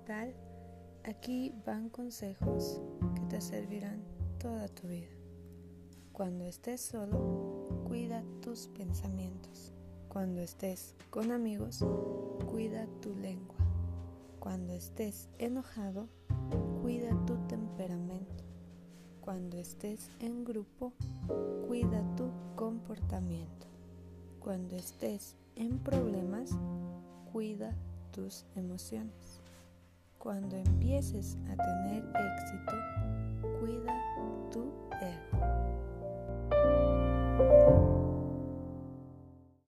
tal? Aquí van consejos que te servirán toda tu vida. Cuando estés solo, cuida tus pensamientos. Cuando estés con amigos, cuida tu lengua. Cuando estés enojado, cuida tu temperamento. Cuando estés en grupo, cuida tu comportamiento. Cuando estés en problemas, cuida tus emociones. Cuando empieces a tener éxito,